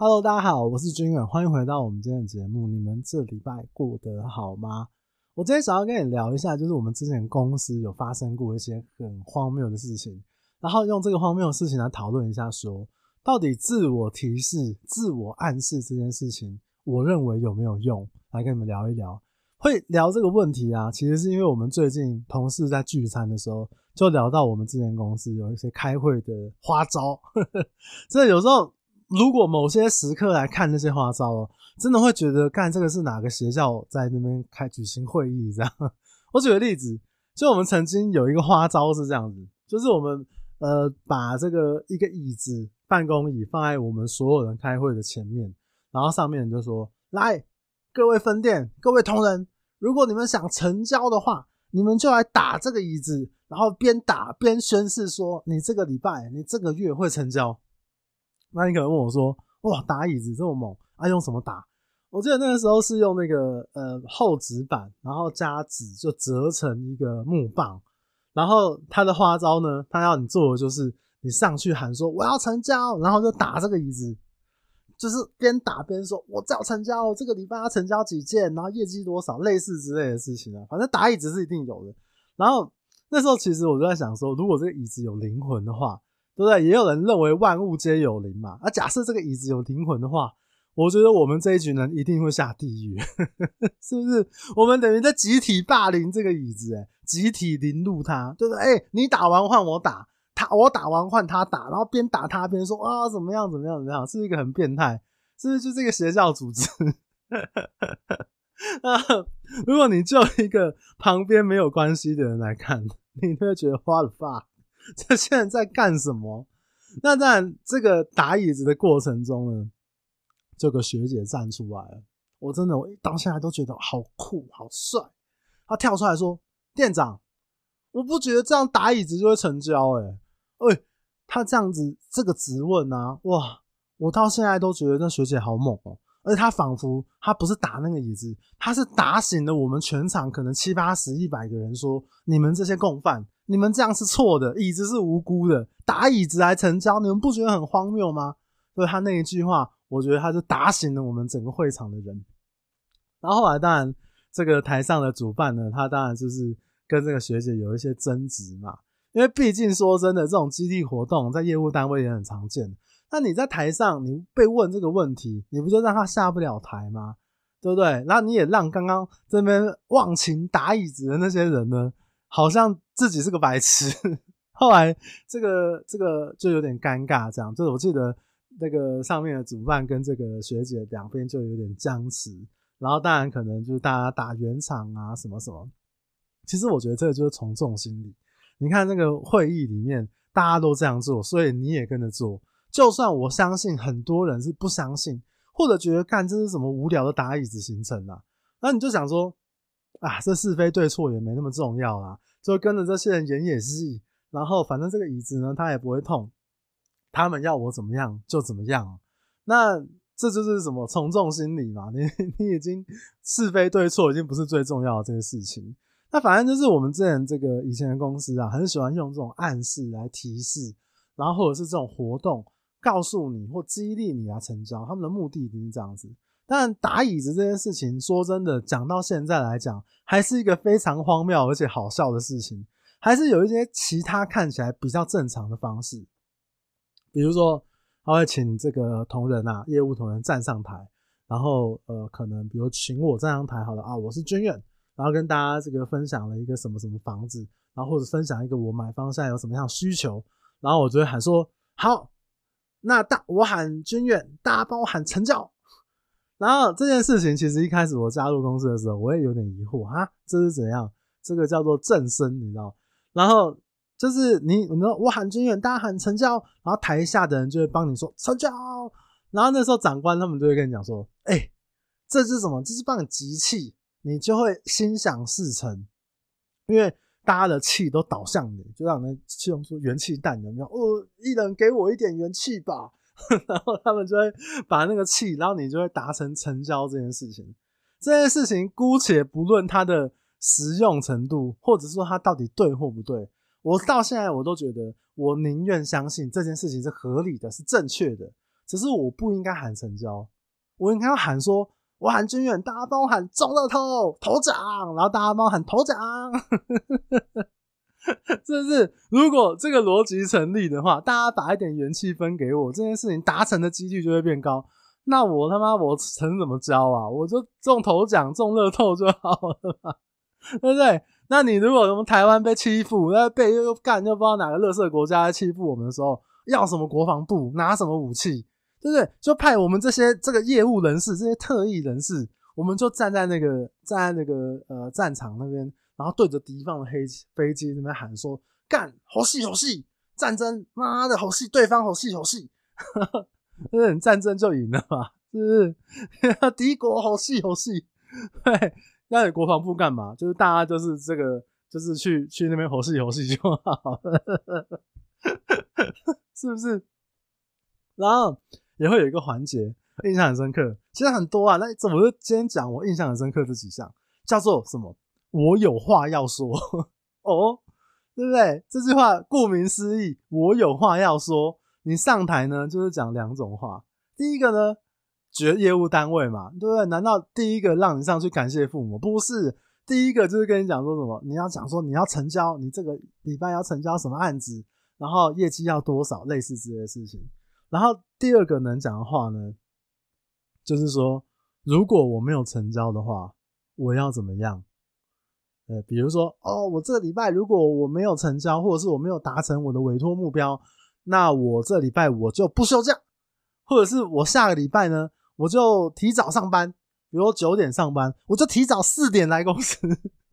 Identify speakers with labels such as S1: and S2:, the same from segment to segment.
S1: Hello，大家好，我是君远，欢迎回到我们今天的节目。你们这礼拜过得好吗？我今天想要跟你聊一下，就是我们之前公司有发生过一些很荒谬的事情，然后用这个荒谬的事情来讨论一下说，说到底自我提示、自我暗示这件事情，我认为有没有用？来跟你们聊一聊。会聊这个问题啊，其实是因为我们最近同事在聚餐的时候，就聊到我们之前公司有一些开会的花招，真的有时候。如果某些时刻来看那些花招哦，真的会觉得干这个是哪个学校在那边开举行会议这样。我举个例子，就我们曾经有一个花招是这样子，就是我们呃把这个一个椅子办公椅放在我们所有人开会的前面，然后上面就说：来，各位分店，各位同仁，如果你们想成交的话，你们就来打这个椅子，然后边打边宣誓说，你这个礼拜，你这个月会成交。那你可能问我说：“哇，打椅子这么猛啊？用什么打？”我记得那个时候是用那个呃厚纸板，然后加纸就折成一个木棒。然后他的花招呢，他要你做的就是你上去喊说：“我要成交！”然后就打这个椅子，就是边打边说：“我只要成交，这个礼拜要成交几件，然后业绩多少，类似之类的事情啊。反正打椅子是一定有的。然后那时候其实我就在想说，如果这个椅子有灵魂的话。对不对？也有人认为万物皆有灵嘛。啊，假设这个椅子有灵魂的话，我觉得我们这一群人一定会下地狱，是不是？我们等于在集体霸凌这个椅子，诶集体凌辱他，对不对？哎，你打完换我打他，我打完换他打，然后边打他边说啊，怎么样怎么样怎么样，是一个很变态？是不是就这个邪教组织？啊，如果你就一个旁边没有关系的人来看，你会觉得 what the fuck？这些人在干什么？那当然，这个打椅子的过程中呢，这个学姐站出来了。我真的，我到现在都觉得好酷、好帅。他跳出来说：“店长，我不觉得这样打椅子就会成交。”哎，哎，他这样子这个质问啊，哇！我到现在都觉得那学姐好猛哦。而且他仿佛他不是打那个椅子，他是打醒了我们全场可能七八十、一百个人，说：“你们这些共犯。”你们这样是错的，椅子是无辜的，打椅子来成交，你们不觉得很荒谬吗？所以他那一句话，我觉得他就打醒了我们整个会场的人。然后后来，当然这个台上的主办呢，他当然就是跟这个学姐有一些争执嘛，因为毕竟说真的，这种激励活动在业务单位也很常见。那你在台上，你被问这个问题，你不就让他下不了台吗？对不对？然后你也让刚刚这边忘情打椅子的那些人呢，好像自己是个白痴，后来这个这个就有点尴尬，这样就是我记得那个上面的主办跟这个学姐两边就有点僵持，然后当然可能就是大家打圆场啊什么什么。其实我觉得这个就是从众心理，你看那个会议里面大家都这样做，所以你也跟着做。就算我相信很多人是不相信，或者觉得干这是什么无聊的打椅子行程啊，那你就想说。啊，这是非对错也没那么重要啦，就跟着这些人演演戏，然后反正这个椅子呢，它也不会痛，他们要我怎么样就怎么样，那这就是什么从众心理嘛？你你已经是非对错已经不是最重要的这个事情，那反正就是我们之前这个以前的公司啊，很喜欢用这种暗示来提示，然后或者是这种活动告诉你或激励你来成交，他们的目的一定是这样子。但打椅子这件事情，说真的，讲到现在来讲，还是一个非常荒谬而且好笑的事情。还是有一些其他看起来比较正常的方式，比如说他会请这个同仁啊，业务同仁站上台，然后呃，可能比如请我站上台，好了啊，我是军远，然后跟大家这个分享了一个什么什么房子，然后或者分享一个我买方现在有什么样需求，然后我就会喊说好，那大我喊君远，大家帮我喊成交。然后这件事情其实一开始我加入公司的时候，我也有点疑惑啊，这是怎样？这个叫做正身，你知道？然后就是你，你说我喊君远，大家喊成交，然后台下的人就会帮你说成交。然后那时候长官他们就会跟你讲说，哎，这是什么？这是帮你集气，你就会心想事成，因为大家的气都导向你，就让人气用出元气弹有没有？哦，一人给我一点元气吧。然后他们就会把那个气，然后你就会达成成交这件事情。这件事情姑且不论它的实用程度，或者说它到底对或不对，我到现在我都觉得，我宁愿相信这件事情是合理的，是正确的。只是我不应该喊成交，我应该要喊说，我喊军远，大家帮我喊中乐透头奖，然后大家帮我喊头奖，是不是？如果这个逻辑成立的话，大家把一点元气分给我，这件事情达成的几率就会变高。那我他妈我成怎么交啊？我就中头奖中乐透就好了嘛，对不对？那你如果我们台湾被欺负，那被又干又不知道哪个垃圾国家欺负我们的时候，要什么国防部，拿什么武器，对不对？就派我们这些这个业务人士，这些特异人士，我们就站在那个站在那个呃战场那边，然后对着敌方的黑飞机那边喊说：“干，好戏好戏，战争，妈的好戏，对方好戏好戏。”那你战争就赢了嘛？是不是？敌国好戏好戏，对，那你国防部干嘛？就是大家就是这个，就是去去那边好戏好戏就好了，是不是？然后也会有一个环节印象很深刻，其实很多啊。那怎么就今天讲我印象很深刻这几项，叫做什么？我有话要说 哦，对不对？这句话顾名思义，我有话要说。你上台呢，就是讲两种话。第一个呢，觉业务单位嘛，对不对？难道第一个让你上去感谢父母？不是，第一个就是跟你讲说什么？你要讲说你要成交，你这个礼拜要成交什么案子，然后业绩要多少，类似之类的事情。然后第二个能讲的话呢，就是说，如果我没有成交的话，我要怎么样？呃，比如说，哦，我这个礼拜如果我没有成交，或者是我没有达成我的委托目标。那我这礼拜我就不休假，或者是我下个礼拜呢，我就提早上班，比如九点上班，我就提早四点来公司。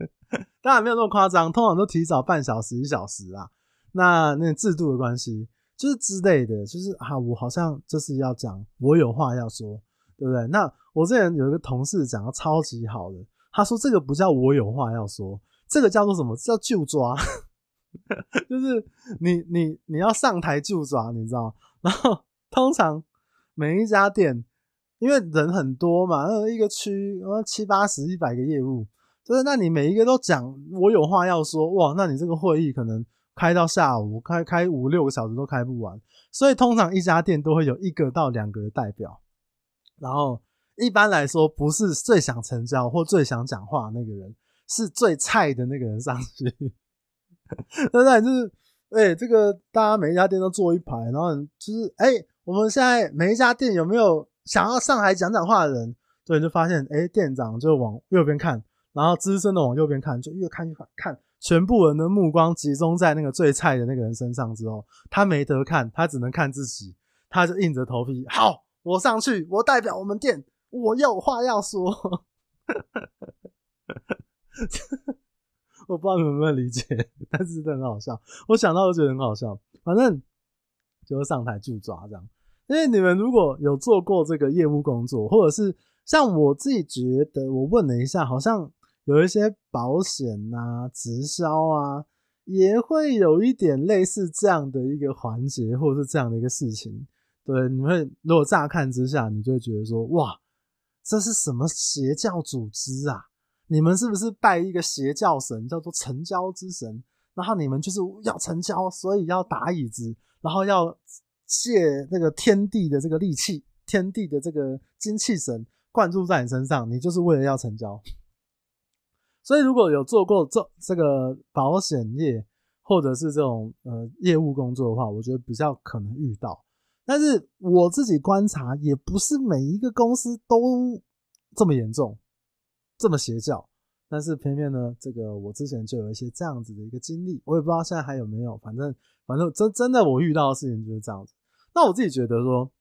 S1: 当然没有那么夸张，通常都提早半小时一小时啊。那那制度的关系，就是之类的，就是啊，我好像就是要讲，我有话要说，对不对？那我之前有一个同事讲的超级好的，他说这个不叫我有话要说，这个叫做什么？叫就抓。就是你你你要上台就抓，你知道？然后通常每一家店，因为人很多嘛，那一个区七八十、一百个业务，就是那你每一个都讲，我有话要说，哇，那你这个会议可能开到下午，开开五六个小时都开不完。所以通常一家店都会有一个到两个的代表，然后一般来说，不是最想成交或最想讲话那个人，是最菜的那个人上去。那那？就是，哎、这个大家每一家店都坐一排，然后就是，哎、我们现在每一家店有没有想要上台讲讲话的人？对，就发现，哎、店长就往右边看，然后资深的往右边看，就越看越，看全部人的目光集中在那个最菜的那个人身上之后，他没得看，他只能看自己，他就硬着头皮，好，我上去，我代表我们店，我有话要说。我不知道你们有没有理解，但是真的很好笑。我想到就觉得很好笑，反正就是上台就抓这样。因为你们如果有做过这个业务工作，或者是像我自己觉得，我问了一下，好像有一些保险啊、直销啊，也会有一点类似这样的一个环节，或者是这样的一个事情。对，你会如果乍看之下，你就会觉得说，哇，这是什么邪教组织啊？你们是不是拜一个邪教神，叫做成交之神？然后你们就是要成交，所以要打椅子，然后要借那个天地的这个力气，天地的这个精气神灌注在你身上，你就是为了要成交。所以如果有做过这这个保险业或者是这种呃业务工作的话，我觉得比较可能遇到。但是我自己观察，也不是每一个公司都这么严重。这么邪教，但是偏偏呢，这个我之前就有一些这样子的一个经历，我也不知道现在还有没有。反正，反正真真的我遇到的事情就是这样子。那我自己觉得说，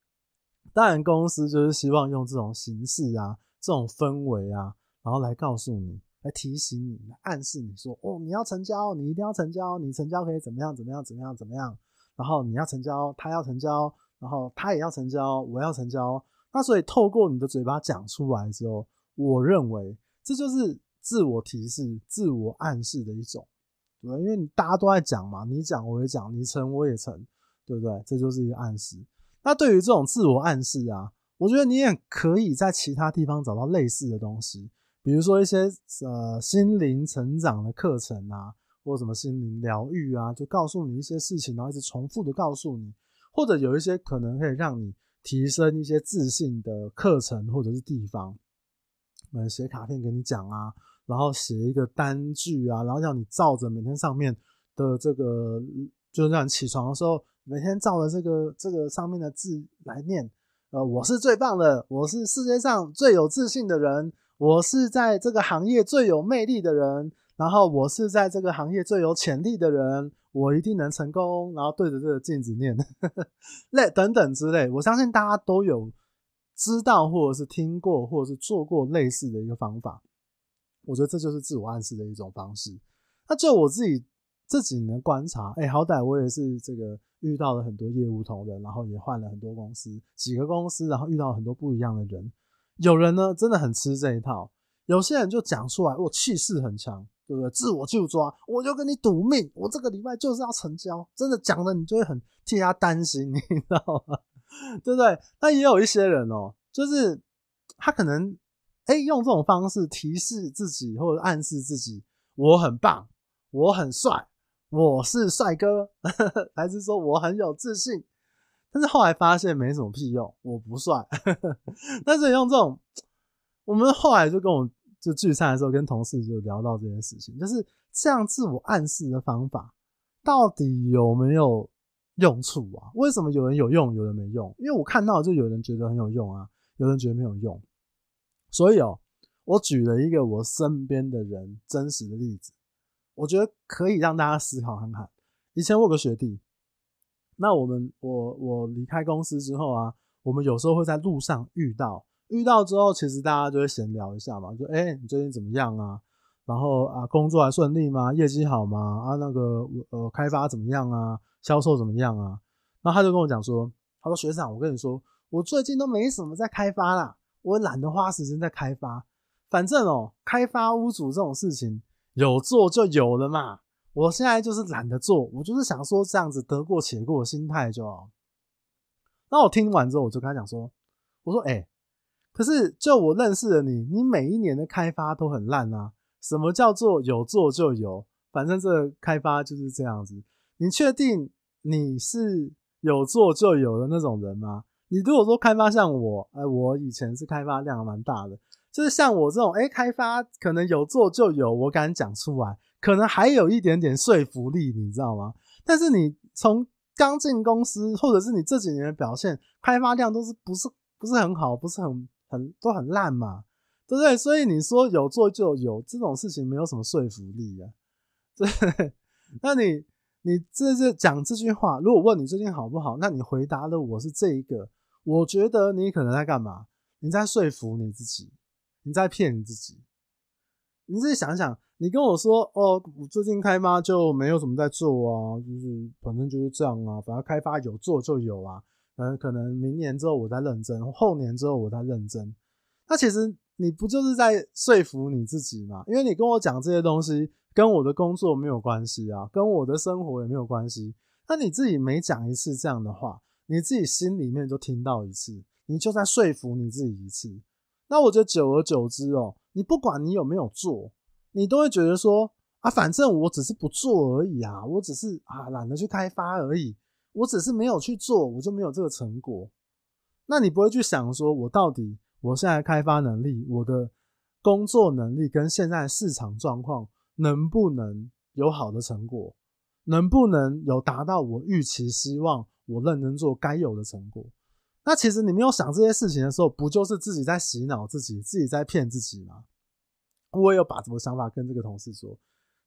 S1: 当然公司就是希望用这种形式啊，这种氛围啊，然后来告诉你，来提醒你，来暗示你说，哦，你要成交，你一定要成交，你成交可以怎么样怎么样怎么样怎么样，然后你要成交，他要成交，然后他也要成交，我要成交。那所以透过你的嘴巴讲出来之后，我认为。这就是自我提示、自我暗示的一种，对？因为大家都在讲嘛，你讲我也讲，你成我也成，对不对？这就是一个暗示。那对于这种自我暗示啊，我觉得你也可以在其他地方找到类似的东西，比如说一些呃心灵成长的课程啊，或什么心灵疗愈啊，就告诉你一些事情，然后一直重复的告诉你，或者有一些可能可以让你提升一些自信的课程或者是地方，嗯，写卡片给你讲啊，然后写一个单句啊，然后让你照着每天上面的这个，就是让你起床的时候每天照着这个这个上面的字来念。呃，我是最棒的，我是世界上最有自信的人，我是在这个行业最有魅力的人，然后我是在这个行业最有潜力的人，我一定能成功。然后对着这个镜子念，类 等等之类，我相信大家都有知道或者是听过或者是做过类似的一个方法。我觉得这就是自我暗示的一种方式。那就我自己这几年观察，哎、好歹我也是这个。遇到了很多业务同仁，然后也换了很多公司，几个公司，然后遇到很多不一样的人。有人呢真的很吃这一套，有些人就讲出来，我气势很强，对不对？自我就抓，我就跟你赌命，我这个礼拜就是要成交。真的讲的你就会很替他担心，你知道吗？对不对？那也有一些人哦，就是他可能哎用这种方式提示自己或者暗示自己，我很棒，我很帅。我是帅哥，还是说我很有自信？但是后来发现没什么屁用，我不帅。但是用这种，我们后来就跟我就聚餐的时候，跟同事就聊到这件事情，就是这样自我暗示的方法到底有没有用处啊？为什么有人有用，有人没用？因为我看到就有人觉得很有用啊，有人觉得没有用。所以哦，我举了一个我身边的人真实的例子。我觉得可以让大家思考看看。以前我有个学弟，那我们我我离开公司之后啊，我们有时候会在路上遇到，遇到之后，其实大家就会闲聊一下嘛，就哎、你最近怎么样啊？然后啊，工作还顺利吗？业绩好吗？啊，那个呃，开发怎么样啊？销售怎么样啊？然后他就跟我讲说，他说学长，我跟你说，我最近都没什么在开发啦，我懒得花时间在开发，反正哦，开发屋主这种事情。有做就有了嘛，我现在就是懒得做，我就是想说这样子得过且过的心态就好。那我听完之后，我就跟他讲说，我说，哎，可是就我认识的你，你每一年的开发都很烂啊。什么叫做有做就有？反正这个开发就是这样子。你确定你是有做就有的那种人吗？你如果说开发像我，哎，我以前是开发量蛮大的。就是像我这种，哎、欸，开发可能有做就有，我敢讲出来，可能还有一点点说服力，你知道吗？但是你从刚进公司，或者是你这几年的表现，开发量都是不是不是很好，不是很很都很烂嘛，对不对？所以你说有做就有这种事情，没有什么说服力啊。对，那你你这这讲这句话，如果问你最近好不好，那你回答的我是这一个，我觉得你可能在干嘛？你在说服你自己。你在骗你自己，你自己想想，你跟我说哦，我最近开发就没有什么在做啊，就是反正就是这样啊，反正开发有做就有啊，嗯，可能明年之后我再认真，后年之后我再认真。那其实你不就是在说服你自己吗？因为你跟我讲这些东西，跟我的工作没有关系啊，跟我的生活也没有关系。那你自己每讲一次这样的话，你自己心里面就听到一次，你就在说服你自己一次。那我觉得久而久之哦，你不管你有没有做，你都会觉得说啊，反正我只是不做而已啊，我只是啊懒得去开发而已，我只是没有去做，我就没有这个成果。那你不会去想说，我到底我现在开发能力，我的工作能力跟现在市场状况能不能有好的成果，能不能有达到我预期希望我认真做该有的成果？那其实你没有想这些事情的时候，不就是自己在洗脑自己，自己在骗自己吗？我也有把什么想法跟这个同事说，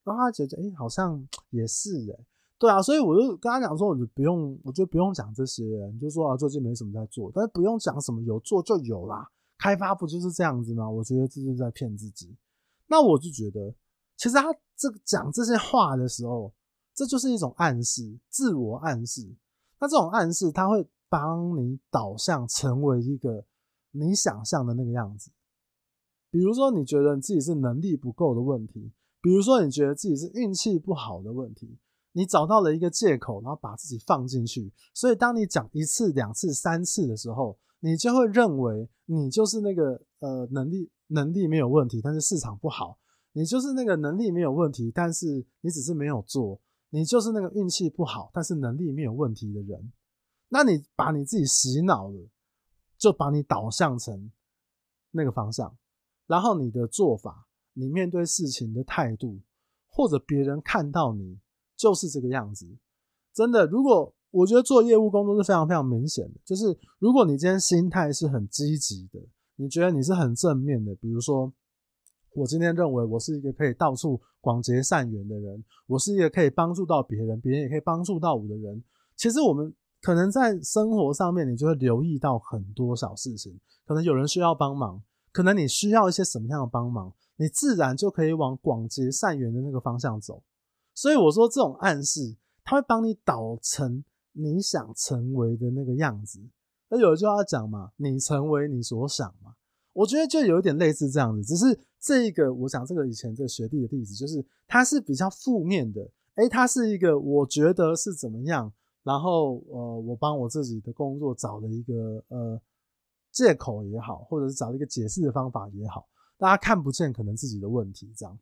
S1: 然后他觉得，哎、好像也是哎、欸，对啊，所以我就跟他讲说，我就不用，我就不用讲这些，你就说啊，最近没什么在做，但是不用讲什么有做就有啦，开发不就是这样子吗？我觉得这就是在骗自己。那我就觉得，其实他这讲这些话的时候，这就是一种暗示，自我暗示。那这种暗示，他会。帮你导向成为一个你想象的那个样子，比如说你觉得你自己是能力不够的问题，比如说你觉得自己是运气不好的问题，你找到了一个借口，然后把自己放进去，所以当你讲一次、两次、三次的时候，你就会认为你就是那个呃能力能力没有问题，但是市场不好，你就是那个能力没有问题，但是你只是没有做，你就是那个运气不好，但是能力没有问题的人。那你把你自己洗脑了，就把你导向成那个方向，然后你的做法，你面对事情的态度，或者别人看到你就是这个样子。真的，如果我觉得做业务工作是非常非常明显的，就是如果你今天心态是很积极的，你觉得你是很正面的，比如说。我今天认为我是一个可以到处广结善缘的人，我是一个可以帮助到别人，别人也可以帮助到我的人。其实我们可能在生活上面，你就会留意到很多小事情，可能有人需要帮忙，可能你需要一些什么样的帮忙，你自然就可以往广结善缘的那个方向走。所以我说这种暗示，它会帮你导成你想成为的那个样子。那有一句话讲嘛，你成为你所想嘛。我觉得就有一点类似这样子，只是这一个我讲这个以前这个学弟的例子，就是他是比较负面的，诶，他是一个我觉得是怎么样，然后呃，我帮我自己的工作找了一个呃借口也好，或者是找一个解释的方法也好，大家看不见可能自己的问题这样。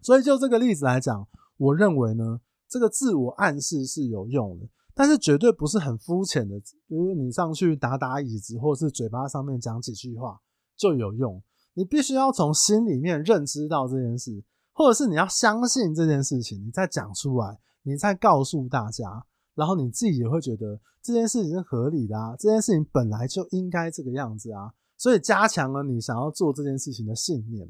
S1: 所以就这个例子来讲，我认为呢，这个自我暗示是有用的。但是绝对不是很肤浅的，比如你上去打打椅子，或者是嘴巴上面讲几句话。就有用，你必须要从心里面认知到这件事，或者是你要相信这件事情，你再讲出来，你再告诉大家，然后你自己也会觉得这件事情是合理的啊，这件事情本来就应该这个样子啊，所以加强了你想要做这件事情的信念。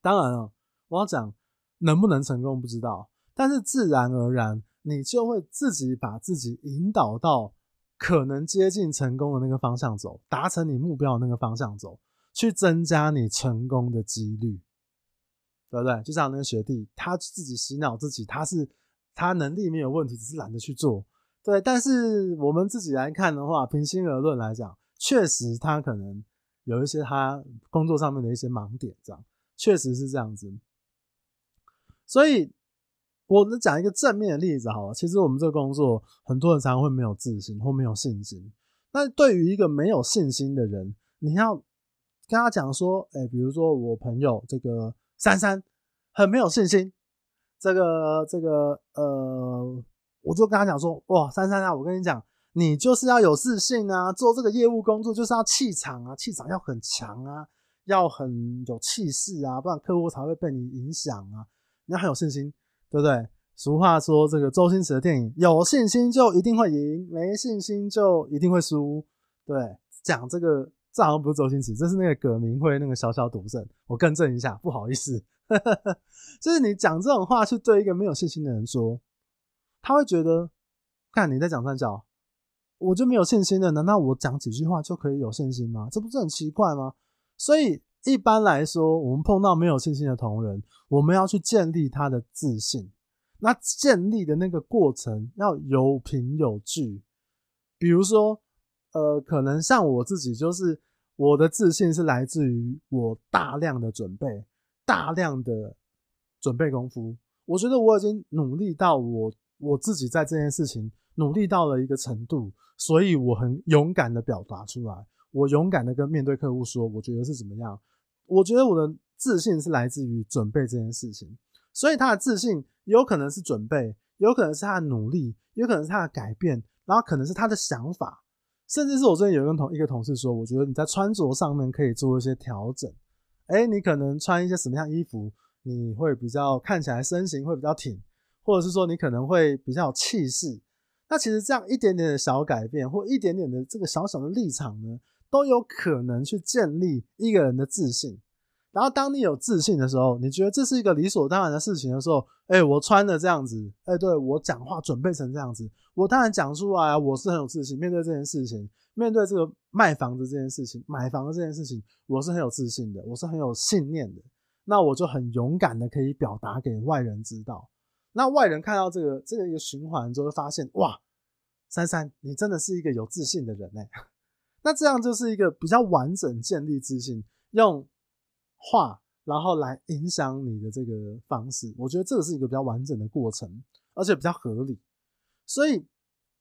S1: 当然了，我要讲能不能成功不知道，但是自然而然你就会自己把自己引导到。可能接近成功的那个方向走，达成你目标的那个方向走，去增加你成功的几率，对不对？就像那个学弟，他自己洗脑自己，他是他能力没有问题，只是懒得去做，对。但是我们自己来看的话，平心而论来讲，确实他可能有一些他工作上面的一些盲点，这样确实是这样子，所以。我能讲一个正面的例子好了，其实我们这个工作，很多人常常会没有自信或没有信心。那对于一个没有信心的人，你要跟他讲说，哎，比如说我朋友这个珊珊很没有信心，这个这个呃，我就跟他讲说，哇，珊珊啊，我跟你讲，你就是要有自信啊，做这个业务工作就是要气场啊，气场要很强啊，要很有气势啊，不然客户才会被你影响啊，你要很有信心。对不对？俗话说，这个周星驰的电影，有信心就一定会赢，没信心就一定会输。对，讲这个，这好像不是周星驰，这是那个葛明辉那个小小赌圣。我更正一下，不好意思，就是你讲这种话去对一个没有信心的人说，他会觉得，看你在讲三角，我就没有信心了，难道我讲几句话就可以有信心吗？这不是很奇怪吗？所以。一般来说，我们碰到没有信心的同仁，我们要去建立他的自信。那建立的那个过程要有凭有据。比如说，呃，可能像我自己，就是我的自信是来自于我大量的准备，大量的准备功夫。我觉得我已经努力到我我自己在这件事情努力到了一个程度，所以我很勇敢的表达出来，我勇敢的跟面对客户说，我觉得是怎么样。我觉得我的自信是来自于准备这件事情，所以他的自信有可能是准备，有可能是他的努力，有可能是他的改变，然后可能是他的想法，甚至是我最近有跟同一个同事说，我觉得你在穿着上面可以做一些调整。诶，你可能穿一些什么样衣服，你会比较看起来身形会比较挺，或者是说你可能会比较有气势。那其实这样一点点的小改变，或一点点的这个小小的立场呢，都有可能去建立一个人的自信，然后当你有自信的时候，你觉得这是一个理所当然的事情的时候，哎，我穿的这样子，哎，对，我讲话准备成这样子，我当然讲出来啊，我是很有自信，面对这件事情，面对这个卖房子这件事情，买房子这件事情，我是很有自信的，我是很有信念的，那我就很勇敢的可以表达给外人知道，那外人看到这个这个一个循环之后，发现哇，珊珊，你真的是一个有自信的人哎。那这样就是一个比较完整建立自信，用话然后来影响你的这个方式，我觉得这个是一个比较完整的过程，而且比较合理。所以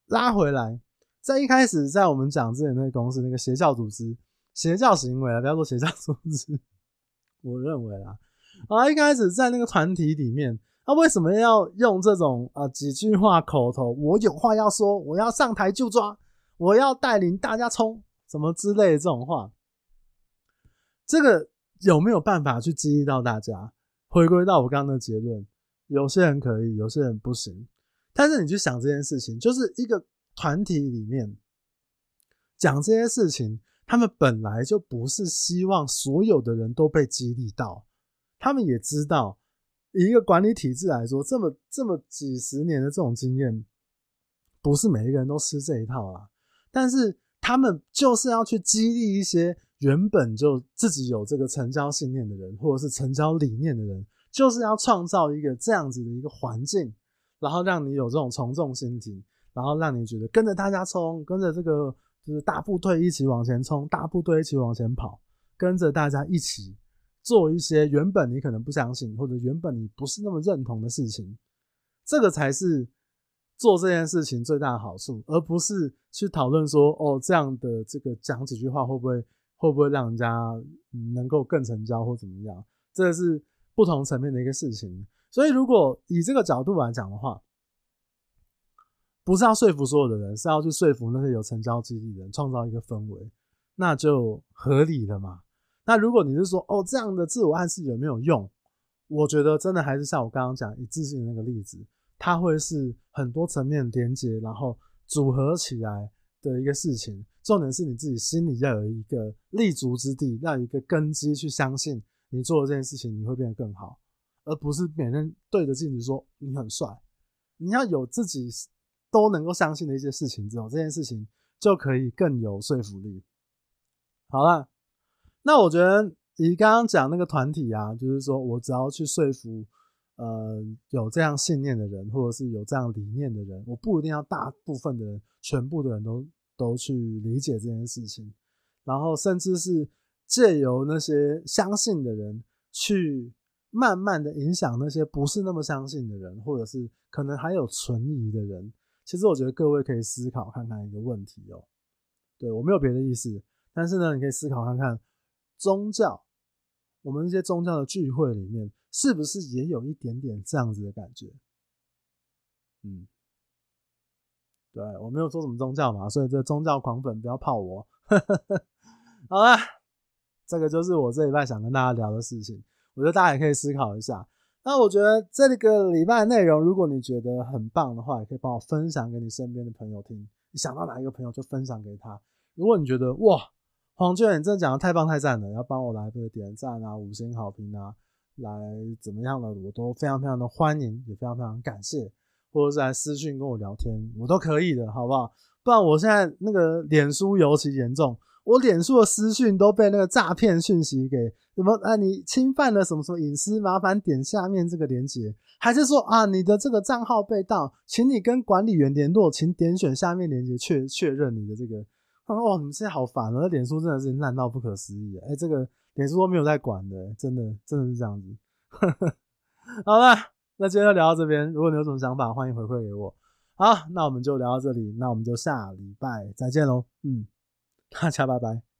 S1: 拉回来，在一开始在我们讲之前那个公司那个邪教组织、邪教行为啊，不要说邪教组织，我认为啊，啊一开始在那个团体里面，那为什么要用这种啊几句话口头？我有话要说，我要上台就抓，我要带领大家冲。什么之类的这种话，这个有没有办法去激励到大家？回归到我刚刚的结论，有些人可以，有些人不行。但是你去想这件事情，就是一个团体里面讲这些事情，他们本来就不是希望所有的人都被激励到，他们也知道，以一个管理体制来说，这么这么几十年的这种经验，不是每一个人都吃这一套啊。但是他们就是要去激励一些原本就自己有这个成交信念的人，或者是成交理念的人，就是要创造一个这样子的一个环境，然后让你有这种从众心情，然后让你觉得跟着大家冲，跟着这个就是大部队一起往前冲，大部队一起往前跑，跟着大家一起做一些原本你可能不相信，或者原本你不是那么认同的事情，这个才是做这件事情最大的好处，而不是去讨论说哦，这样的这个讲几句话会不会会不会让人家能够更成交或怎么样，这是不同层面的一个事情。所以，如果以这个角度来讲的话，不是要说服所有的人，是要去说服那些有成交激励的人，创造一个氛围，那就合理了嘛。那如果你是说，哦，这样的自我暗示有没有用？我觉得真的还是像我刚刚讲一致性的那个例子，它会是很多层面连接，然后组合起来的一个事情。重点是你自己心里要有一个立足之地，要有一个根基，去相信你做的这件事情，你会变得更好。而不是每天对着镜子说你很帅，你要有自己都能够相信的一些事情之后，这件事情就可以更有说服力。好了，那我觉得以刚刚讲那个团体啊，就是说我只要去说服呃有这样信念的人，或者是有这样理念的人，我不一定要大部分的人、全部的人都都去理解这件事情，然后甚至是借由那些相信的人去。慢慢的影响那些不是那么相信的人，或者是可能还有存疑的人。其实我觉得各位可以思考看看一个问题哦。对，我没有别的意思，但是呢，你可以思考看看，宗教，我们一些宗教的聚会里面，是不是也有一点点这样子的感觉？嗯，对，我没有说什么宗教嘛，所以这宗教狂粉不要泡我。好了，这个就是我这礼拜想跟大家聊的事情。我觉得大家也可以思考一下。那我觉得这个礼拜内容，如果你觉得很棒的话，也可以帮我分享给你身边的朋友听。你想到哪一个朋友就分享给他。如果你觉得哇，黄俊，你真的讲的太棒太赞了，要帮我来个点赞啊、五星好评啊，来怎么样的，我都非常非常的欢迎，也非常非常感谢，或者是来私讯跟我聊天，我都可以的，好不好？不然我现在那个脸书尤其严重。我脸书的私讯都被那个诈骗讯息给什么啊？你侵犯了什么什么隐私？麻烦点下面这个链接，还是说啊，你的这个账号被盗，请你跟管理员联络，请点选下面链接确确认你的这个。哦，你们现在好烦哦！那脸书真的是烂到不可思议。哎，这个脸书都没有在管的，真的真的是这样子。好了，那今天就聊到这边。如果你有什么想法，欢迎回馈给我。好，那我们就聊到这里，那我们就下礼拜再见喽。嗯。大家拜拜。